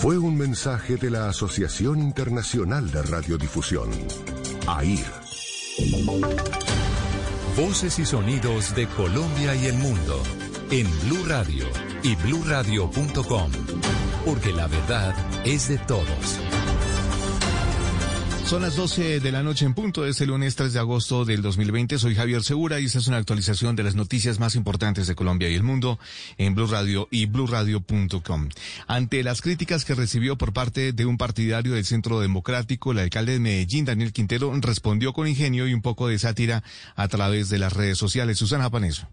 Fue un mensaje de la Asociación Internacional de Radiodifusión, AIR. Voces y sonidos de Colombia y el mundo en Blue Radio y bluradio.com, porque la verdad es de todos. Son las 12 de la noche en punto de este lunes 3 de agosto del 2020. Soy Javier Segura y esta es una actualización de las noticias más importantes de Colombia y el mundo en Blue Radio y bluradio.com. Ante las críticas que recibió por parte de un partidario del Centro Democrático, el alcalde de Medellín, Daniel Quintero, respondió con ingenio y un poco de sátira a través de las redes sociales. Susana Paneso.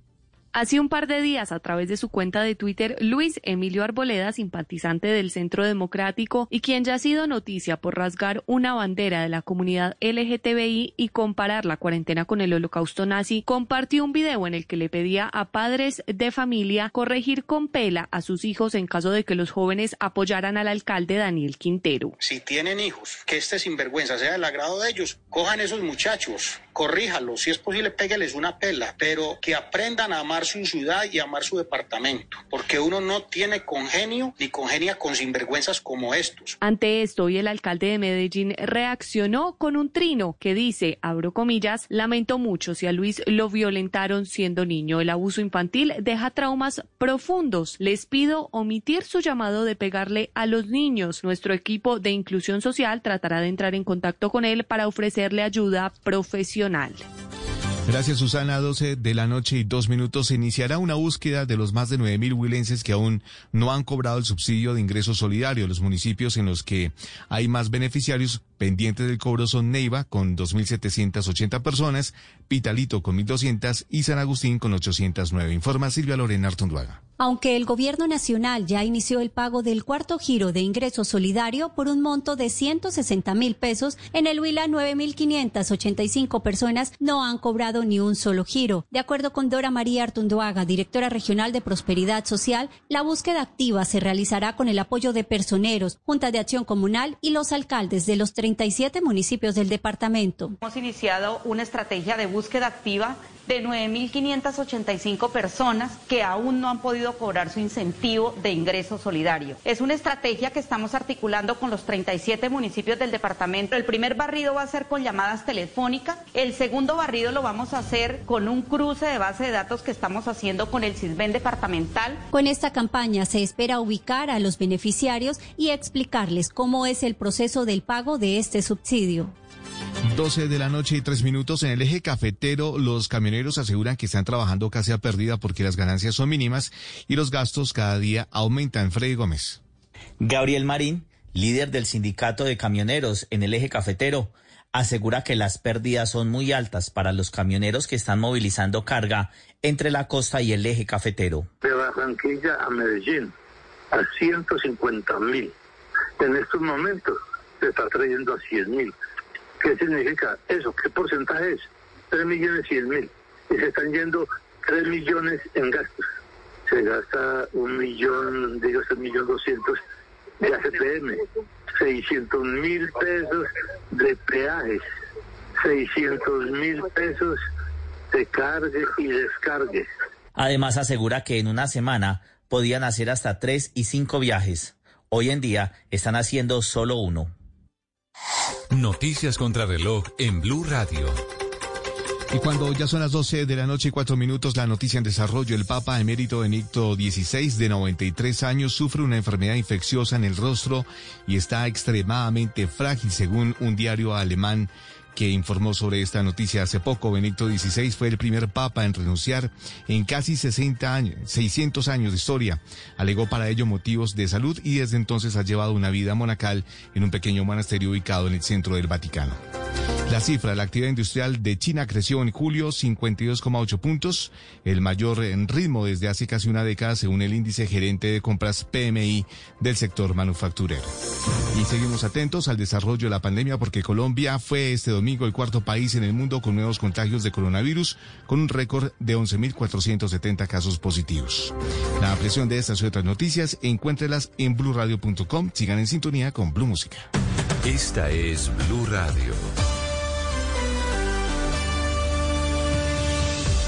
Hace un par de días, a través de su cuenta de Twitter, Luis Emilio Arboleda, simpatizante del Centro Democrático y quien ya ha sido noticia por rasgar una bandera de la comunidad LGTBI y comparar la cuarentena con el holocausto nazi, compartió un video en el que le pedía a padres de familia corregir con pela a sus hijos en caso de que los jóvenes apoyaran al alcalde Daniel Quintero. Si tienen hijos, que este sinvergüenza sea del agrado de ellos, cojan esos muchachos, corríjalos, si es posible, pégueles una pela, pero que aprendan a amar su ciudad y amar su departamento, porque uno no tiene congenio ni congenia con sinvergüenzas como estos. Ante esto, hoy el alcalde de Medellín reaccionó con un trino que dice, abro comillas, lamento mucho si a Luis lo violentaron siendo niño. El abuso infantil deja traumas profundos. Les pido omitir su llamado de pegarle a los niños. Nuestro equipo de inclusión social tratará de entrar en contacto con él para ofrecerle ayuda profesional. Gracias, Susana. 12 de la noche y dos minutos. Se iniciará una búsqueda de los más de 9.000 huilenses que aún no han cobrado el subsidio de ingreso solidario. Los municipios en los que hay más beneficiarios pendientes del cobro son Neiva con 2.780 personas, Pitalito con 1.200 y San Agustín con 809. Informa Silvia Lorena Artunduaga. Aunque el gobierno nacional ya inició el pago del cuarto giro de ingreso solidario por un monto de 160 mil pesos, en el Huila 9.585 personas no han cobrado ni un solo giro. De acuerdo con Dora María Artunduaga, directora regional de Prosperidad Social, la búsqueda activa se realizará con el apoyo de personeros, Junta de Acción Comunal y los alcaldes de los 37 municipios del departamento. Hemos iniciado una estrategia de búsqueda activa de 9.585 personas que aún no han podido cobrar su incentivo de ingreso solidario. Es una estrategia que estamos articulando con los 37 municipios del departamento. El primer barrido va a ser con llamadas telefónicas, el segundo barrido lo vamos a hacer con un cruce de base de datos que estamos haciendo con el CISBEN departamental. Con esta campaña se espera ubicar a los beneficiarios y explicarles cómo es el proceso del pago de este subsidio. 12 de la noche y 3 minutos en el eje cafetero, los camioneros aseguran que están trabajando casi a pérdida porque las ganancias son mínimas y los gastos cada día aumentan. Freddy Gómez. Gabriel Marín, líder del sindicato de camioneros en el eje cafetero, asegura que las pérdidas son muy altas para los camioneros que están movilizando carga entre la costa y el eje cafetero. De Barranquilla a Medellín, a 150 mil. En estos momentos se está trayendo a 100 mil. ¿Qué significa eso? ¿Qué porcentaje es? 3 millones 100 mil. Y se están yendo 3 millones en gastos. Se gasta un millón, digo, un millón doscientos de ACPM, 600 mil pesos de peajes, 600 mil pesos de cargue y descargue. Además asegura que en una semana podían hacer hasta tres y cinco viajes. Hoy en día están haciendo solo uno. Noticias contra reloj en Blue Radio. Y cuando ya son las 12 de la noche y cuatro minutos, la noticia en desarrollo, el Papa emérito Benedicto XVI, de 93 años, sufre una enfermedad infecciosa en el rostro y está extremadamente frágil, según un diario alemán que informó sobre esta noticia hace poco. Benedicto XVI fue el primer papa en renunciar en casi 60 años, 600 años de historia. Alegó para ello motivos de salud y desde entonces ha llevado una vida monacal en un pequeño monasterio ubicado en el centro del Vaticano. La cifra de la actividad industrial de China creció en julio 52,8 puntos, el mayor en ritmo desde hace casi una década según el índice gerente de compras PMI del sector manufacturero. Y seguimos atentos al desarrollo de la pandemia porque Colombia fue este domingo el cuarto país en el mundo con nuevos contagios de coronavirus con un récord de 11.470 casos positivos. La ampliación de estas y otras noticias encuéntrelas en blurradio.com. Sigan en sintonía con Blue Música. Esta es Blue Radio.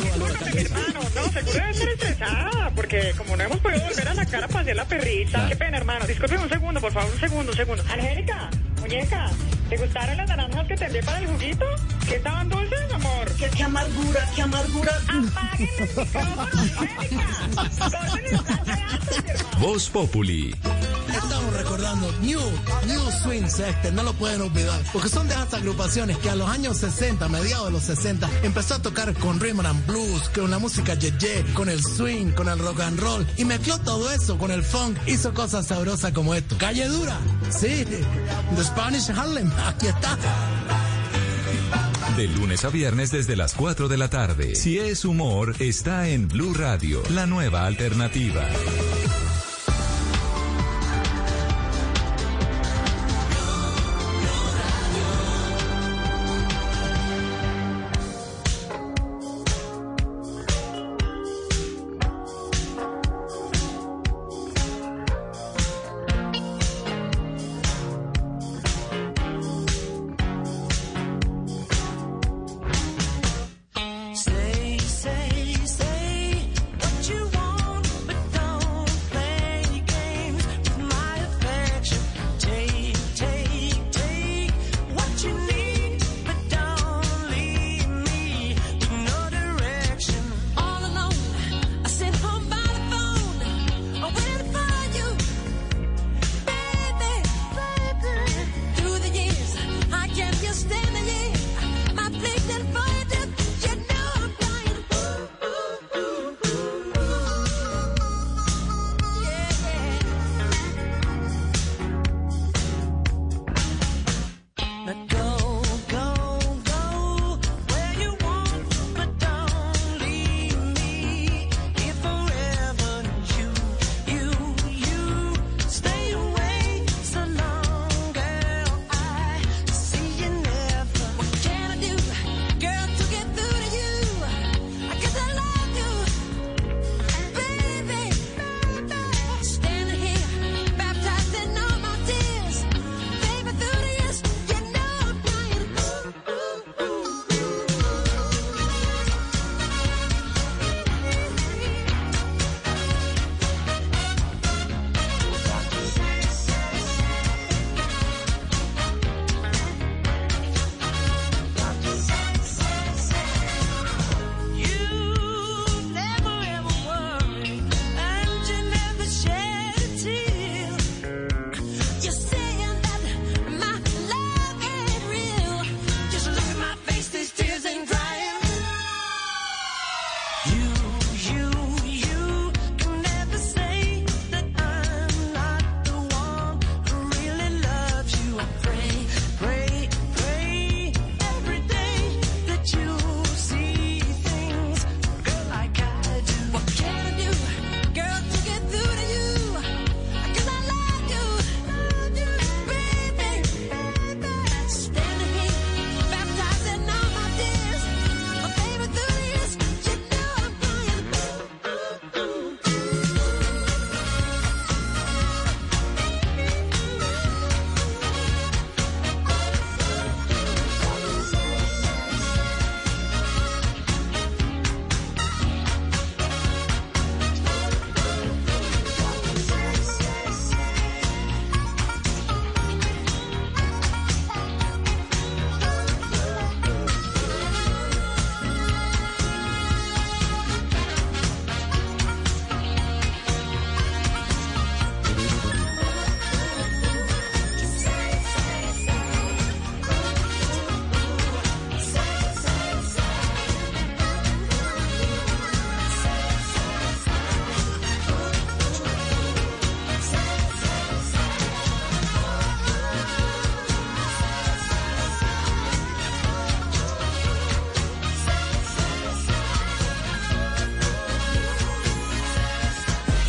Hermano, no, seguro debe estar estresada, porque como no hemos podido volver a sacar a pasear la perrita. Qué pena, hermano. Disculpe un segundo, por favor, un segundo, un segundo. Angélica, muñeca, ¿te gustaron las naranjas que te envié para el juguito? ¿Que estaban dulces, amor? ¿Qué, qué amargura, qué amargura. Apaguen el micrófono, Angélica. Voz Populi. New, New Swing no lo pueden olvidar, porque son de esas agrupaciones que a los años 60, mediados de los 60, empezó a tocar con rhythm and blues, con la música yeye, con el swing, con el rock and roll, y mezcló todo eso con el funk, hizo cosas sabrosas como esto. Calle Dura, sí, The Spanish Harlem, aquí está. De lunes a viernes desde las 4 de la tarde. Si es humor, está en Blue Radio, la nueva alternativa.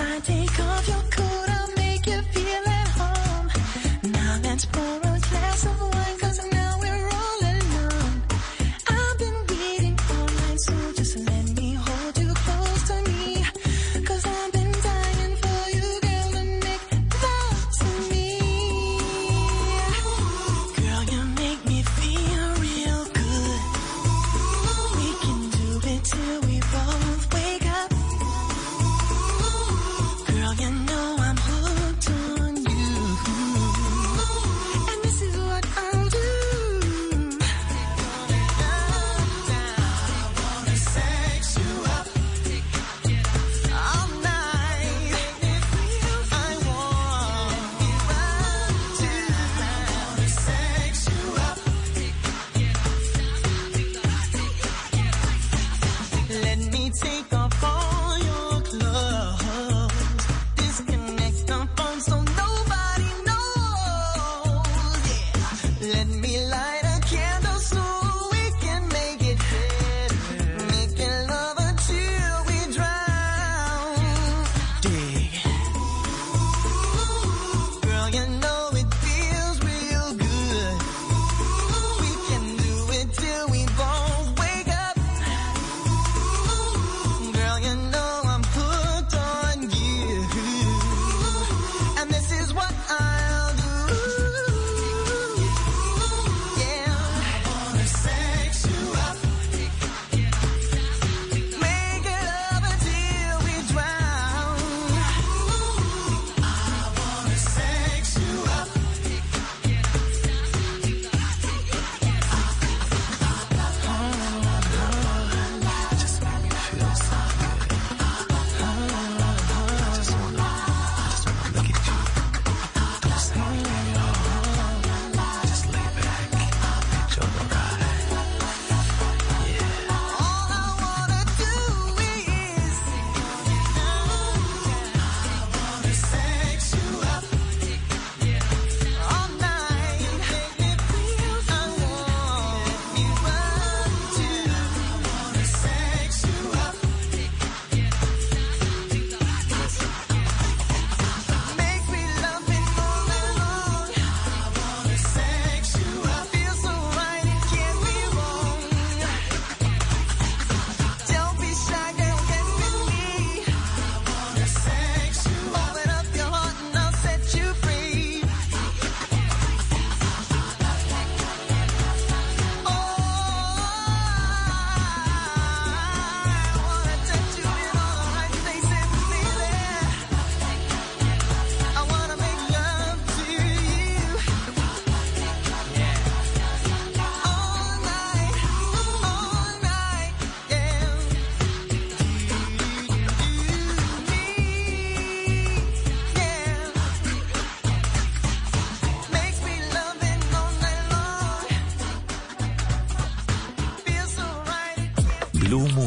I take off your Let me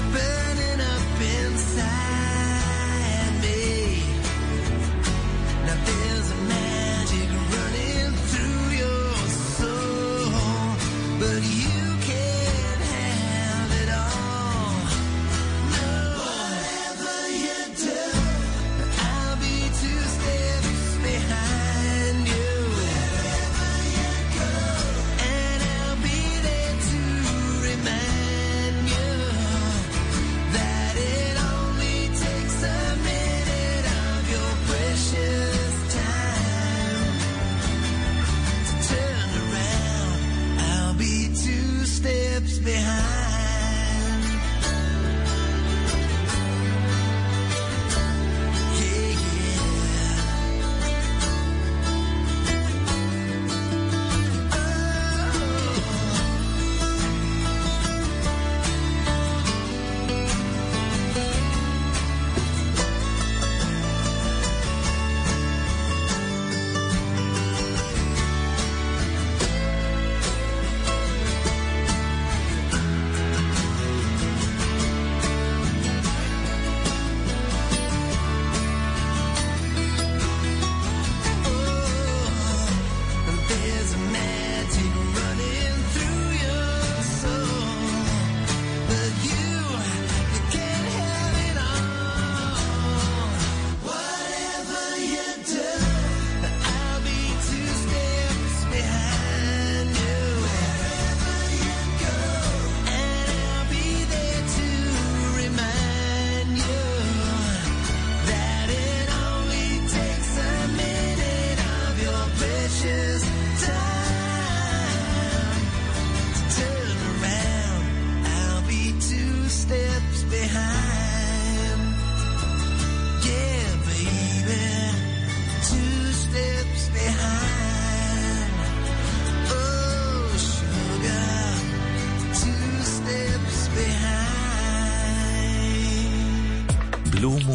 burning up inside.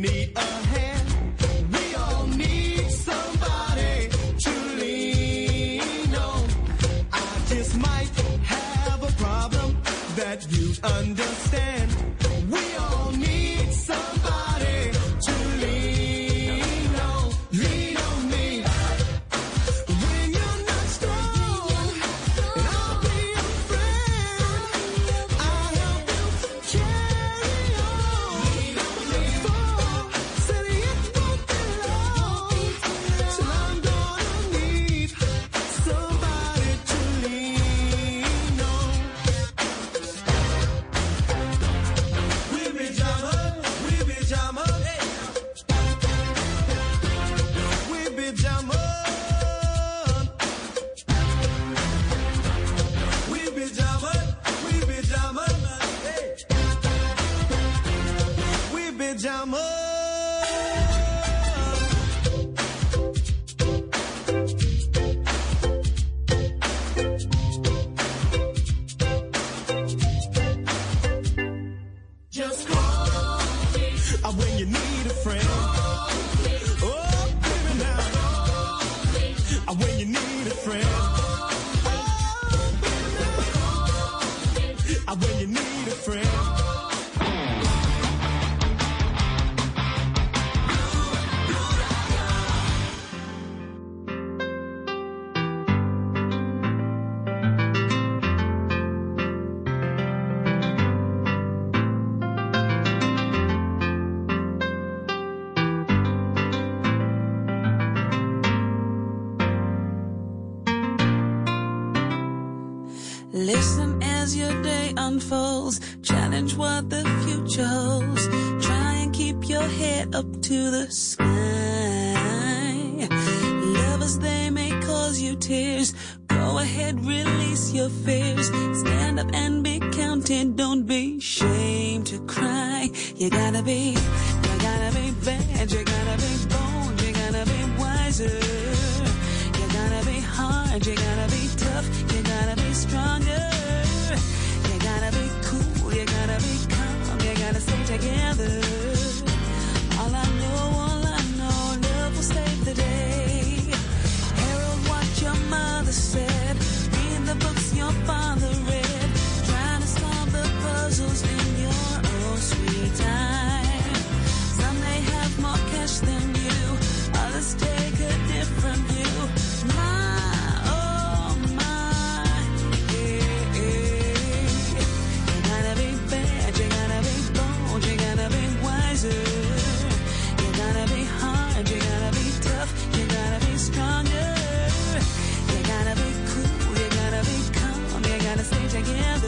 Need a hand. We all need somebody to lean on. I just might have a problem that you understand. tempted, don't be ashamed to cry. You gotta be, you gotta be bad, you gotta be bold, you gotta be wiser. You gotta be hard, you gotta be tough, you gotta be stronger. You gotta be cool, you gotta be calm, you gotta stay together. All I know, all I know, love will save the day. Harold, what your mother said, read the books your father read. You oh, gotta be bad, you gotta be bold, you gotta be wiser. You gotta be hard, you gotta be tough, you gotta be stronger. You gotta be cool, you gotta be calm, you gotta stay together.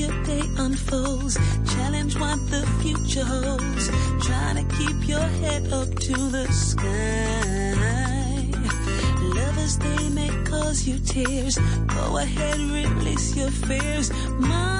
your day unfolds. Challenge what the future holds. Trying to keep your head up to the sky. Lovers, they may cause you tears. Go ahead, release your fears. My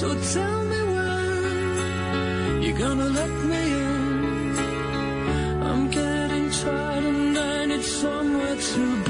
So tell me when you're gonna let me in. I'm getting tired and I need somewhere to be.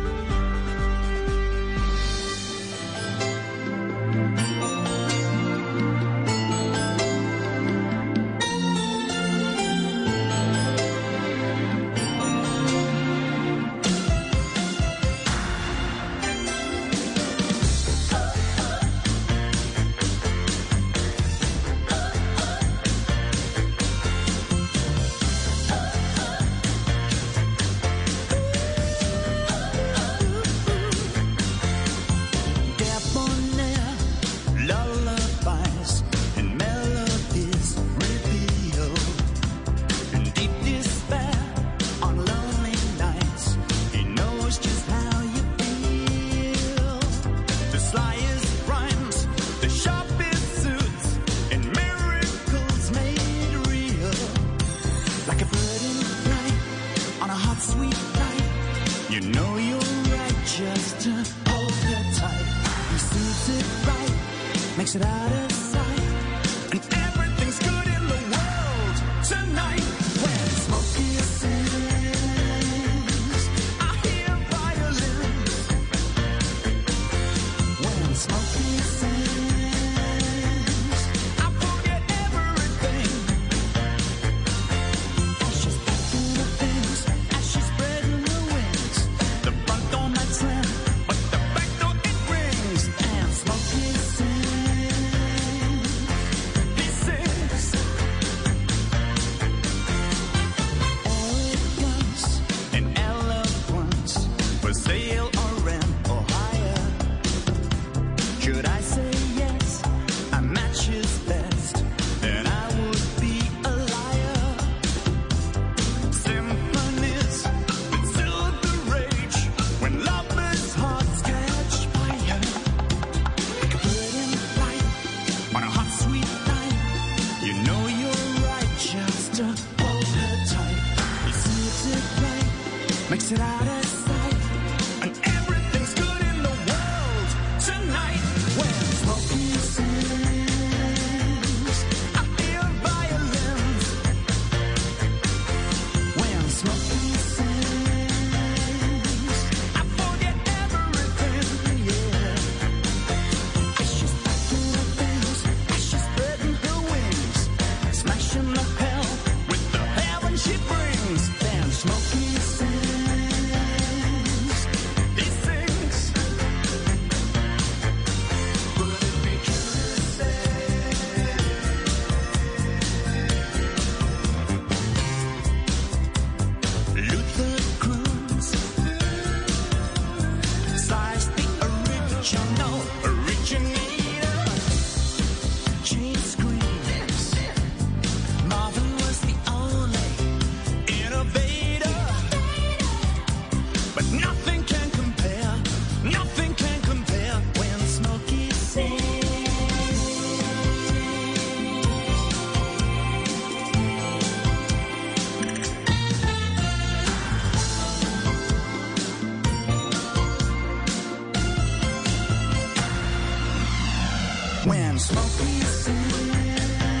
sand. Smoke me a.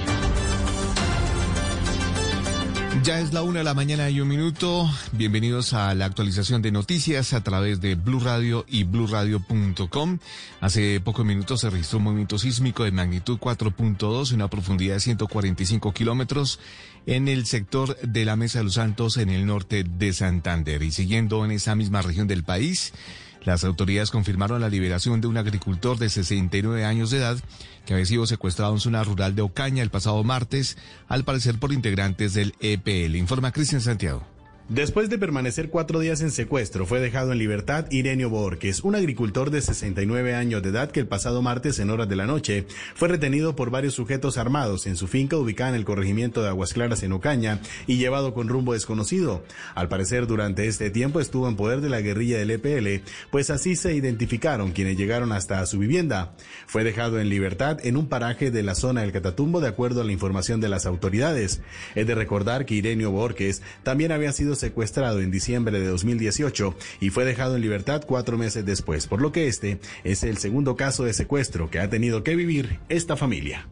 Ya es la una de la mañana y un minuto. Bienvenidos a la actualización de noticias a través de Blue Radio y bluradio.com. Hace pocos minutos se registró un movimiento sísmico de magnitud 4.2 en una profundidad de 145 kilómetros en el sector de la Mesa de los Santos en el norte de Santander. Y siguiendo en esa misma región del país, las autoridades confirmaron la liberación de un agricultor de 69 años de edad que había sido secuestrado en zona rural de Ocaña el pasado martes, al parecer por integrantes del EPL. Informa Cristian Santiago. Después de permanecer cuatro días en secuestro, fue dejado en libertad Irenio Borges, un agricultor de 69 años de edad que el pasado martes en horas de la noche fue retenido por varios sujetos armados en su finca ubicada en el corregimiento de Aguas Claras en Ocaña y llevado con rumbo desconocido. Al parecer, durante este tiempo estuvo en poder de la guerrilla del EPL, pues así se identificaron quienes llegaron hasta su vivienda. Fue dejado en libertad en un paraje de la zona del Catatumbo de acuerdo a la información de las autoridades. Es de recordar que Irenio Borges también había sido secuestrado en diciembre de 2018 y fue dejado en libertad cuatro meses después, por lo que este es el segundo caso de secuestro que ha tenido que vivir esta familia.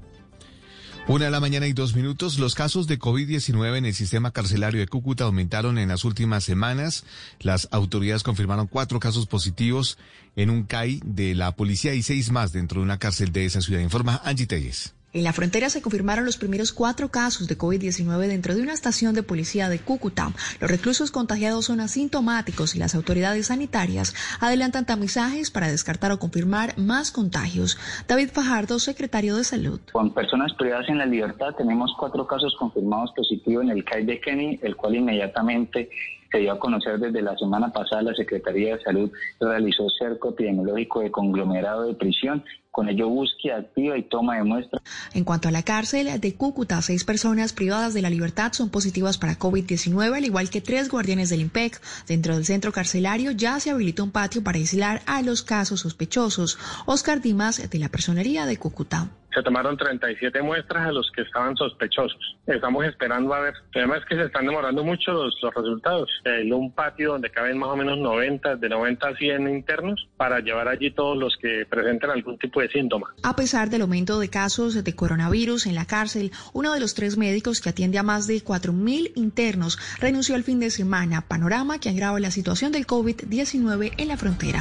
Una de la mañana y dos minutos. Los casos de COVID-19 en el sistema carcelario de Cúcuta aumentaron en las últimas semanas. Las autoridades confirmaron cuatro casos positivos en un CAI de la policía y seis más dentro de una cárcel de esa ciudad. Informa Angie Telles. En la frontera se confirmaron los primeros cuatro casos de COVID-19 dentro de una estación de policía de Cúcuta. Los reclusos contagiados son asintomáticos y las autoridades sanitarias adelantan tamizajes para descartar o confirmar más contagios. David Fajardo, secretario de Salud. Con personas privadas en la libertad tenemos cuatro casos confirmados positivos en el CAI de Kenny, el cual inmediatamente se dio a conocer desde la semana pasada la Secretaría de Salud realizó cerco epidemiológico de conglomerado de prisión, con ello búsqueda activa y toma de muestras. En cuanto a la cárcel de Cúcuta, seis personas privadas de la libertad son positivas para COVID-19, al igual que tres guardianes del IMPEC. Dentro del centro carcelario ya se habilitó un patio para aislar a los casos sospechosos. Oscar Dimas, de la Personería de Cúcuta. Se tomaron 37 muestras a los que estaban sospechosos. Estamos esperando a ver. El tema es que se están demorando mucho los, resultados. El, un patio donde caben más o menos 90, de 90 a 100 internos para llevar allí todos los que presenten algún tipo de síntoma. A pesar del aumento de casos de coronavirus en la cárcel, uno de los tres médicos que atiende a más de 4.000 internos renunció el fin de semana, panorama que agrava la situación del COVID-19 en la frontera.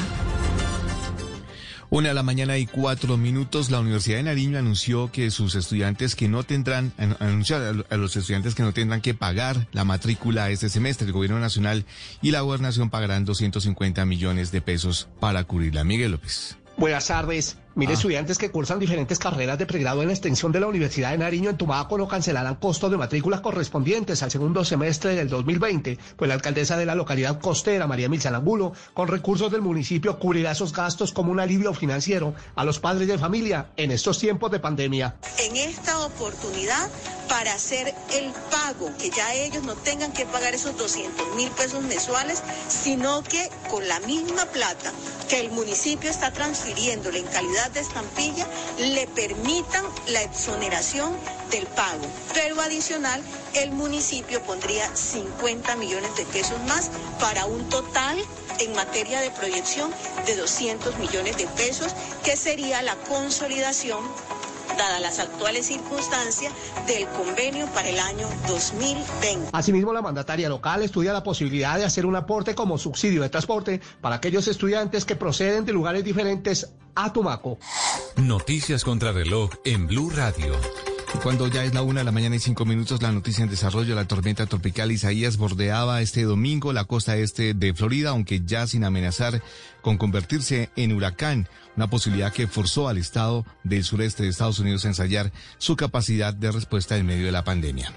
Una de la mañana y cuatro minutos, la Universidad de Nariño anunció que sus estudiantes que no tendrán, an- anunció a los estudiantes que no tendrán que pagar la matrícula este semestre. El gobierno nacional y la gobernación pagarán 250 millones de pesos para cubrirla. Miguel López. Buenas tardes. Mire, estudiantes que cursan diferentes carreras de pregrado en la extensión de la Universidad de Nariño en Tumaco no cancelarán costos de matrícula correspondientes al segundo semestre del 2020, pues la alcaldesa de la localidad costera, María Milza Angulo, con recursos del municipio cubrirá esos gastos como un alivio financiero a los padres de familia en estos tiempos de pandemia. en esta oportunidad para hacer el pago, que ya ellos no tengan que pagar esos 200 mil pesos mensuales, sino que con la misma plata que el municipio está transfiriéndole en calidad de estampilla, le permitan la exoneración del pago. Pero adicional, el municipio pondría 50 millones de pesos más para un total en materia de proyección de 200 millones de pesos, que sería la consolidación dadas las actuales circunstancias del convenio para el año 2020. Asimismo, la mandataria local estudia la posibilidad de hacer un aporte como subsidio de transporte para aquellos estudiantes que proceden de lugares diferentes a Tumaco. Noticias contra reloj en Blue Radio. Y Cuando ya es la una de la mañana y cinco minutos, la noticia en desarrollo, la tormenta tropical Isaías bordeaba este domingo la costa este de Florida, aunque ya sin amenazar con convertirse en huracán, una posibilidad que forzó al estado del sureste de Estados Unidos a ensayar su capacidad de respuesta en medio de la pandemia.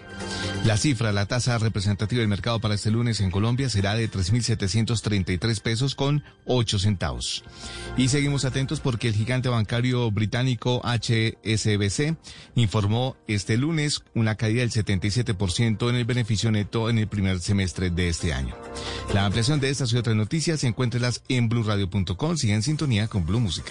La cifra, la tasa representativa del mercado para este lunes en Colombia será de 3.733 pesos con 8 centavos. Y seguimos atentos porque el gigante bancario británico HSBC informó este lunes una caída del 77% en el beneficio neto en el primer semestre de este año. La ampliación de estas y otras noticias encuéntrelas en blurradio.com. Sigue en sintonía con Blue Música.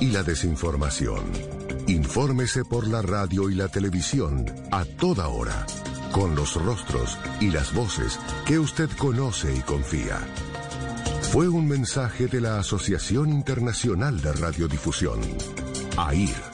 y la desinformación. Infórmese por la radio y la televisión a toda hora, con los rostros y las voces que usted conoce y confía. Fue un mensaje de la Asociación Internacional de Radiodifusión, AIR.